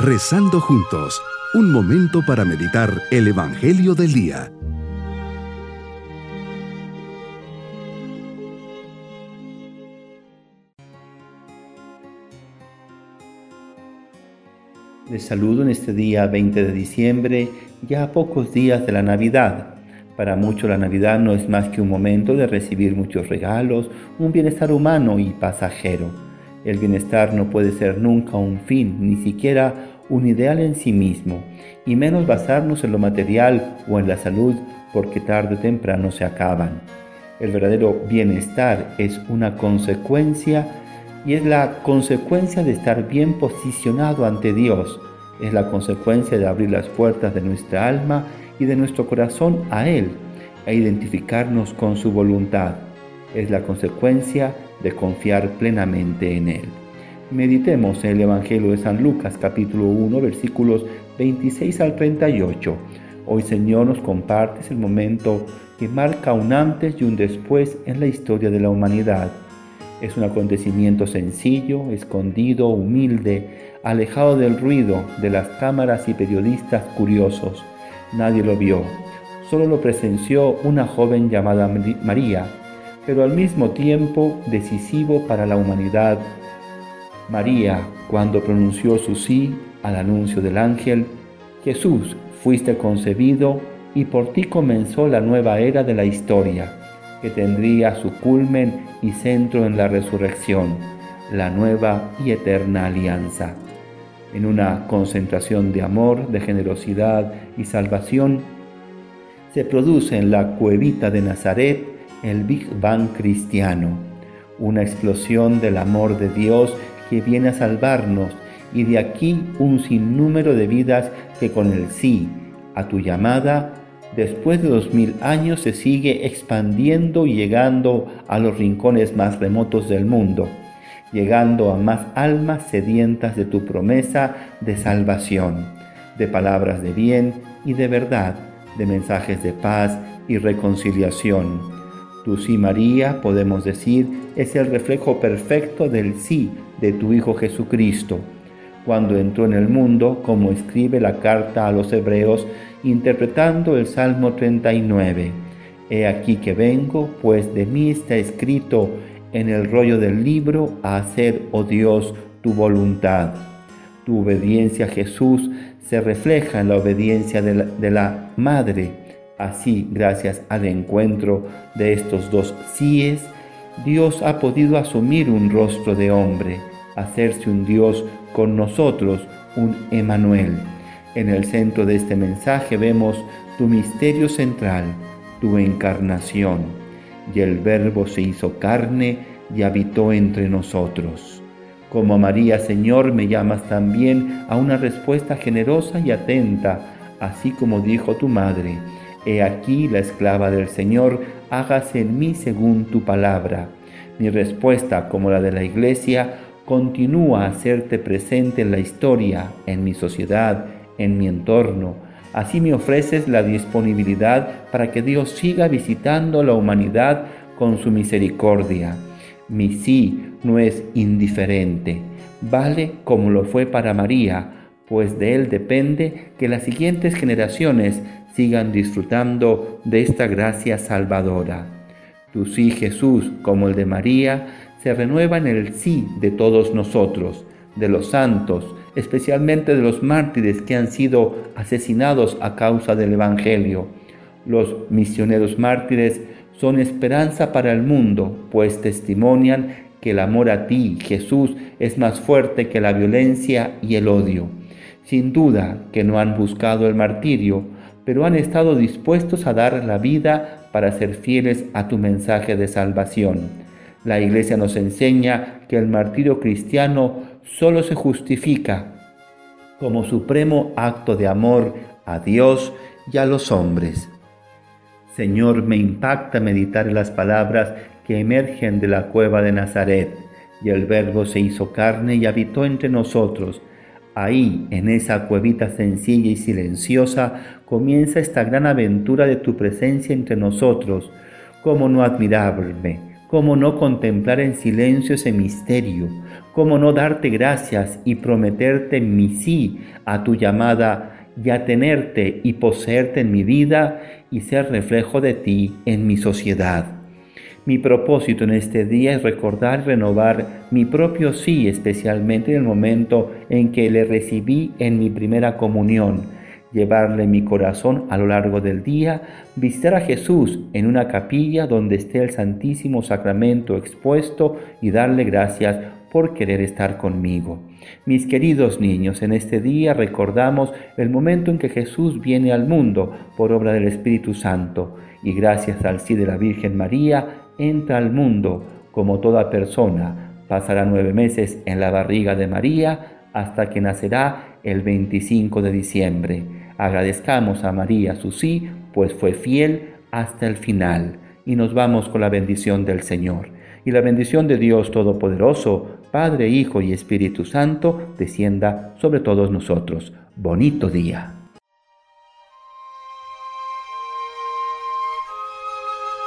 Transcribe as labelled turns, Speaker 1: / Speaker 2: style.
Speaker 1: Rezando juntos, un momento para meditar el Evangelio del Día.
Speaker 2: Les saludo en este día 20 de diciembre, ya a pocos días de la Navidad. Para muchos la Navidad no es más que un momento de recibir muchos regalos, un bienestar humano y pasajero el bienestar no puede ser nunca un fin, ni siquiera un ideal en sí mismo, y menos basarnos en lo material o en la salud, porque tarde o temprano se acaban. El verdadero bienestar es una consecuencia y es la consecuencia de estar bien posicionado ante Dios, es la consecuencia de abrir las puertas de nuestra alma y de nuestro corazón a Él, e identificarnos con su voluntad. Es la consecuencia de confiar plenamente en Él. Meditemos en el Evangelio de San Lucas capítulo 1 versículos 26 al 38. Hoy Señor nos compartes el momento que marca un antes y un después en la historia de la humanidad. Es un acontecimiento sencillo, escondido, humilde, alejado del ruido de las cámaras y periodistas curiosos. Nadie lo vio, solo lo presenció una joven llamada María, pero al mismo tiempo decisivo para la humanidad. María, cuando pronunció su sí al anuncio del ángel, Jesús, fuiste concebido y por ti comenzó la nueva era de la historia, que tendría su culmen y centro en la resurrección, la nueva y eterna alianza. En una concentración de amor, de generosidad y salvación, se produce en la cuevita de Nazaret el Big Bang cristiano, una explosión del amor de Dios que viene a salvarnos y de aquí un sinnúmero de vidas que con el sí a tu llamada, después de dos mil años se sigue expandiendo y llegando a los rincones más remotos del mundo, llegando a más almas sedientas de tu promesa de salvación, de palabras de bien y de verdad, de mensajes de paz y reconciliación tu sí, María, podemos decir, es el reflejo perfecto del sí de tu Hijo Jesucristo, cuando entró en el mundo, como escribe la carta a los hebreos, interpretando el Salmo 39. He aquí que vengo, pues de mí está escrito en el rollo del libro a hacer, oh Dios, tu voluntad. Tu obediencia a Jesús se refleja en la obediencia de la, de la Madre Así, gracias al encuentro de estos dos síes, Dios ha podido asumir un rostro de hombre, hacerse un Dios con nosotros, un Emanuel. En el centro de este mensaje vemos tu misterio central, tu encarnación, y el Verbo se hizo carne y habitó entre nosotros. Como María, Señor, me llamas también a una respuesta generosa y atenta, así como dijo tu madre He aquí la esclava del Señor, hágase en mí según tu palabra. Mi respuesta, como la de la Iglesia, continúa a hacerte presente en la historia, en mi sociedad, en mi entorno. Así me ofreces la disponibilidad para que Dios siga visitando la humanidad con su misericordia. Mi sí no es indiferente, vale como lo fue para María, pues de él depende que las siguientes generaciones sigan disfrutando de esta gracia salvadora. Tu sí, Jesús, como el de María, se renueva en el sí de todos nosotros, de los santos, especialmente de los mártires que han sido asesinados a causa del Evangelio. Los misioneros mártires son esperanza para el mundo, pues testimonian que el amor a ti, Jesús, es más fuerte que la violencia y el odio. Sin duda que no han buscado el martirio, pero han estado dispuestos a dar la vida para ser fieles a tu mensaje de salvación. La Iglesia nos enseña que el martirio cristiano solo se justifica como supremo acto de amor a Dios y a los hombres. Señor, me impacta meditar las palabras que emergen de la cueva de Nazaret, y el Verbo se hizo carne y habitó entre nosotros Ahí, en esa cuevita sencilla y silenciosa, comienza esta gran aventura de tu presencia entre nosotros. ¿Cómo no admirarme? ¿Cómo no contemplar en silencio ese misterio? ¿Cómo no darte gracias y prometerte mi sí a tu llamada y a tenerte y poseerte en mi vida y ser reflejo de ti en mi sociedad? Mi propósito en este día es recordar y renovar mi propio sí, especialmente en el momento en que le recibí en mi primera comunión llevarle mi corazón a lo largo del día, visitar a Jesús en una capilla donde esté el Santísimo Sacramento expuesto y darle gracias por querer estar conmigo. Mis queridos niños, en este día recordamos el momento en que Jesús viene al mundo por obra del Espíritu Santo y gracias al sí de la Virgen María entra al mundo como toda persona. Pasará nueve meses en la barriga de María hasta que nacerá el 25 de diciembre. Agradezcamos a María su sí, pues fue fiel hasta el final. Y nos vamos con la bendición del Señor. Y la bendición de Dios Todopoderoso, Padre, Hijo y Espíritu Santo, descienda sobre todos nosotros. Bonito día.